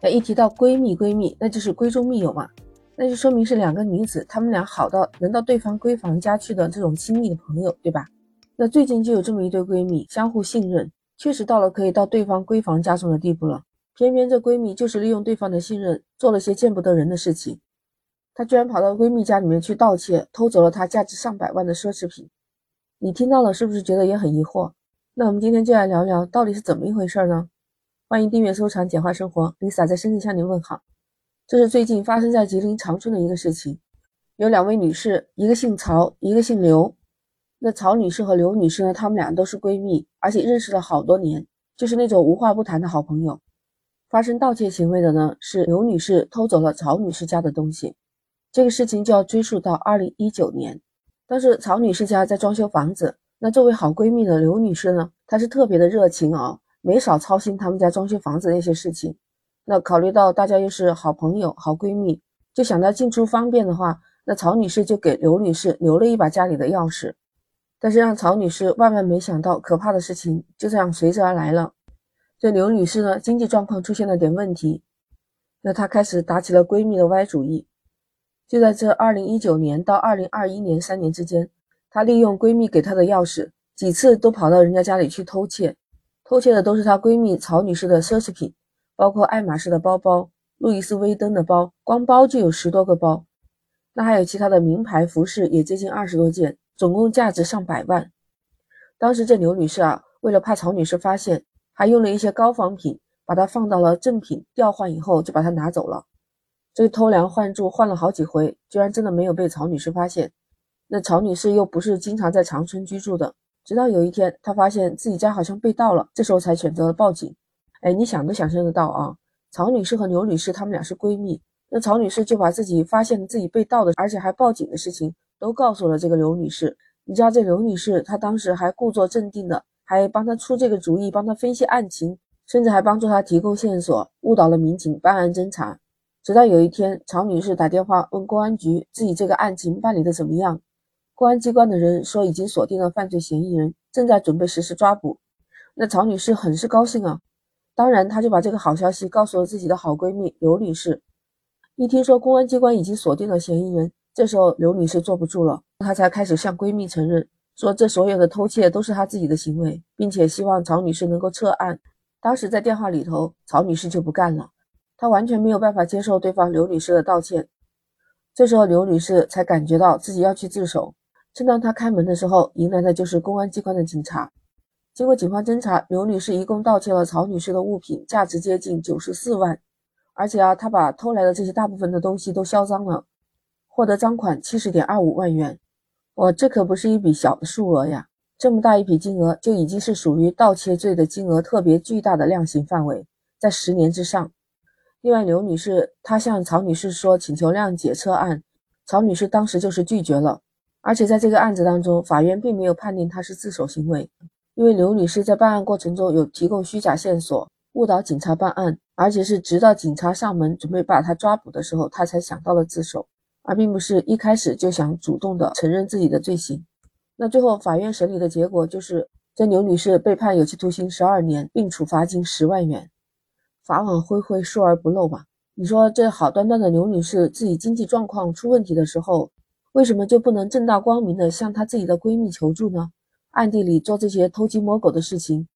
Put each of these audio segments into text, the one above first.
那一提到闺蜜，闺蜜那就是闺中密友嘛，那就说明是两个女子，她们俩好到能到对方闺房家去的这种亲密的朋友，对吧？那最近就有这么一对闺蜜，相互信任，确实到了可以到对方闺房家中的地步了。偏偏这闺蜜就是利用对方的信任，做了些见不得人的事情。她居然跑到闺蜜家里面去盗窃，偷走了她价值上百万的奢侈品。你听到了是不是觉得也很疑惑？那我们今天就来聊聊到底是怎么一回事呢？欢迎订阅收藏简化生活，Lisa 在深圳向您问好。这是最近发生在吉林长春的一个事情，有两位女士，一个姓曹，一个姓刘。那曹女士和刘女士呢，她们俩都是闺蜜，而且认识了好多年，就是那种无话不谈的好朋友。发生盗窃行为的呢是刘女士偷走了曹女士家的东西，这个事情就要追溯到二零一九年。当时曹女士家在装修房子，那作为好闺蜜的刘女士呢，她是特别的热情啊，没少操心他们家装修房子那些事情。那考虑到大家又是好朋友、好闺蜜，就想到进出方便的话，那曹女士就给刘女士留了一把家里的钥匙。但是让曹女士万万没想到，可怕的事情就这样随之而来了。这刘女士呢，经济状况出现了点问题，那她开始打起了闺蜜的歪主意。就在这二零一九年到二零二一年三年之间，她利用闺蜜给她的钥匙，几次都跑到人家家里去偷窃。偷窃的都是她闺蜜曹女士的奢侈品，包括爱马仕的包包、路易斯威登的包，光包就有十多个包。那还有其他的名牌服饰，也接近二十多件。总共价值上百万。当时这刘女士啊，为了怕曹女士发现，还用了一些高仿品，把它放到了正品调换以后，就把它拿走了。这偷梁换柱换了好几回，居然真的没有被曹女士发现。那曹女士又不是经常在长春居住的，直到有一天，她发现自己家好像被盗了，这时候才选择了报警。哎，你想都想象得到啊，曹女士和刘女士她们俩是闺蜜，那曹女士就把自己发现自己被盗的，而且还报警的事情。都告诉了这个刘女士，你知道这刘女士她当时还故作镇定的，还帮她出这个主意，帮她分析案情，甚至还帮助她提供线索，误导了民警办案侦查。直到有一天，曹女士打电话问公安局自己这个案情办理的怎么样，公安机关的人说已经锁定了犯罪嫌疑人，正在准备实施抓捕。那曹女士很是高兴啊，当然她就把这个好消息告诉了自己的好闺蜜刘女士。一听说公安机关已经锁定了嫌疑人。这时候，刘女士坐不住了，她才开始向闺蜜承认，说这所有的偷窃都是她自己的行为，并且希望曹女士能够撤案。当时在电话里头，曹女士就不干了，她完全没有办法接受对方刘女士的道歉。这时候，刘女士才感觉到自己要去自首。正当她开门的时候，迎来的就是公安机关的警察。经过警方侦查，刘女士一共盗窃了曹女士的物品，价值接近九十四万，而且啊，她把偷来的这些大部分的东西都销赃了。获得赃款七十点二五万元，哇，这可不是一笔小的数额呀！这么大一笔金额，就已经是属于盗窃罪的金额特别巨大的量刑范围，在十年之上。另外，刘女士她向曹女士说请求谅解撤案，曹女士当时就是拒绝了。而且在这个案子当中，法院并没有判定她是自首行为，因为刘女士在办案过程中有提供虚假线索，误导警察办案，而且是直到警察上门准备把她抓捕的时候，她才想到了自首。而并不是一开始就想主动的承认自己的罪行。那最后法院审理的结果就是，这刘女士被判有期徒刑十二年，并处罚金十万元。法网恢恢，疏而不漏嘛？你说这好端端的刘女士自己经济状况出问题的时候，为什么就不能正大光明的向她自己的闺蜜求助呢？暗地里做这些偷鸡摸狗的事情，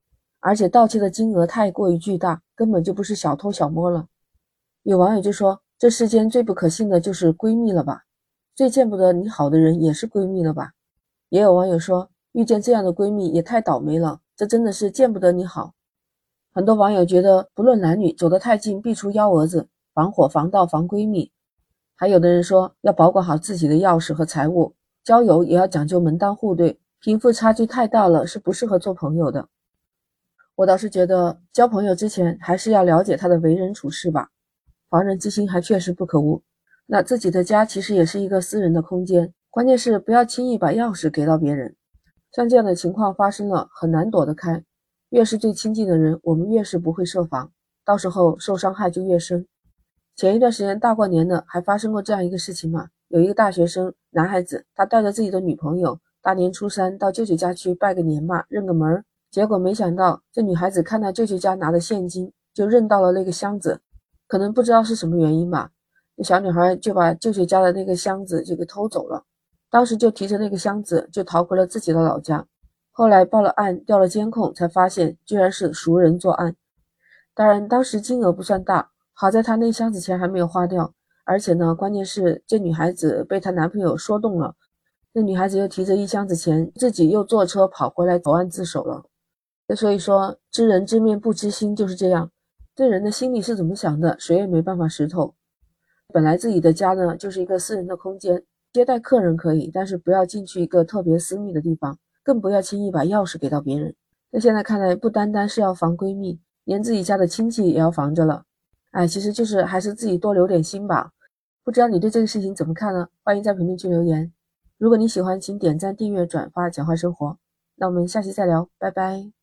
而且盗窃的金额太过于巨大，根本就不是小偷小摸了。有网友就说。这世间最不可信的就是闺蜜了吧？最见不得你好的人也是闺蜜了吧？也有网友说，遇见这样的闺蜜也太倒霉了，这真的是见不得你好。很多网友觉得，不论男女，走得太近必出幺蛾子，防火防盗防闺蜜。还有的人说，要保管好自己的钥匙和财物，交友也要讲究门当户对，贫富差距太大了是不适合做朋友的。我倒是觉得，交朋友之前还是要了解他的为人处事吧。防人之心还确实不可无。那自己的家其实也是一个私人的空间，关键是不要轻易把钥匙给到别人。像这样的情况发生了，很难躲得开。越是最亲近的人，我们越是不会设防，到时候受伤害就越深。前一段时间大过年的，还发生过这样一个事情嘛？有一个大学生男孩子，他带着自己的女朋友，大年初三到舅舅家去拜个年嘛，认个门儿。结果没想到，这女孩子看到舅舅家拿的现金，就认到了那个箱子。可能不知道是什么原因吧，那小女孩就把舅舅家的那个箱子就给偷走了，当时就提着那个箱子就逃回了自己的老家。后来报了案，调了监控，才发现居然是熟人作案。当然，当时金额不算大，好在她那箱子钱还没有花掉，而且呢，关键是这女孩子被她男朋友说动了，那女孩子又提着一箱子钱，自己又坐车跑回来投案自首了。那所以说，知人知面不知心就是这样，对人的心里是怎么想的，谁也没办法识透。本来自己的家呢，就是一个私人的空间，接待客人可以，但是不要进去一个特别私密的地方。更不要轻易把钥匙给到别人。那现在看来，不单单是要防闺蜜，连自己家的亲戚也要防着了。哎，其实就是还是自己多留点心吧。不知道你对这个事情怎么看呢？欢迎在评论区留言。如果你喜欢，请点赞、订阅、转发《简化生活》。那我们下期再聊，拜拜。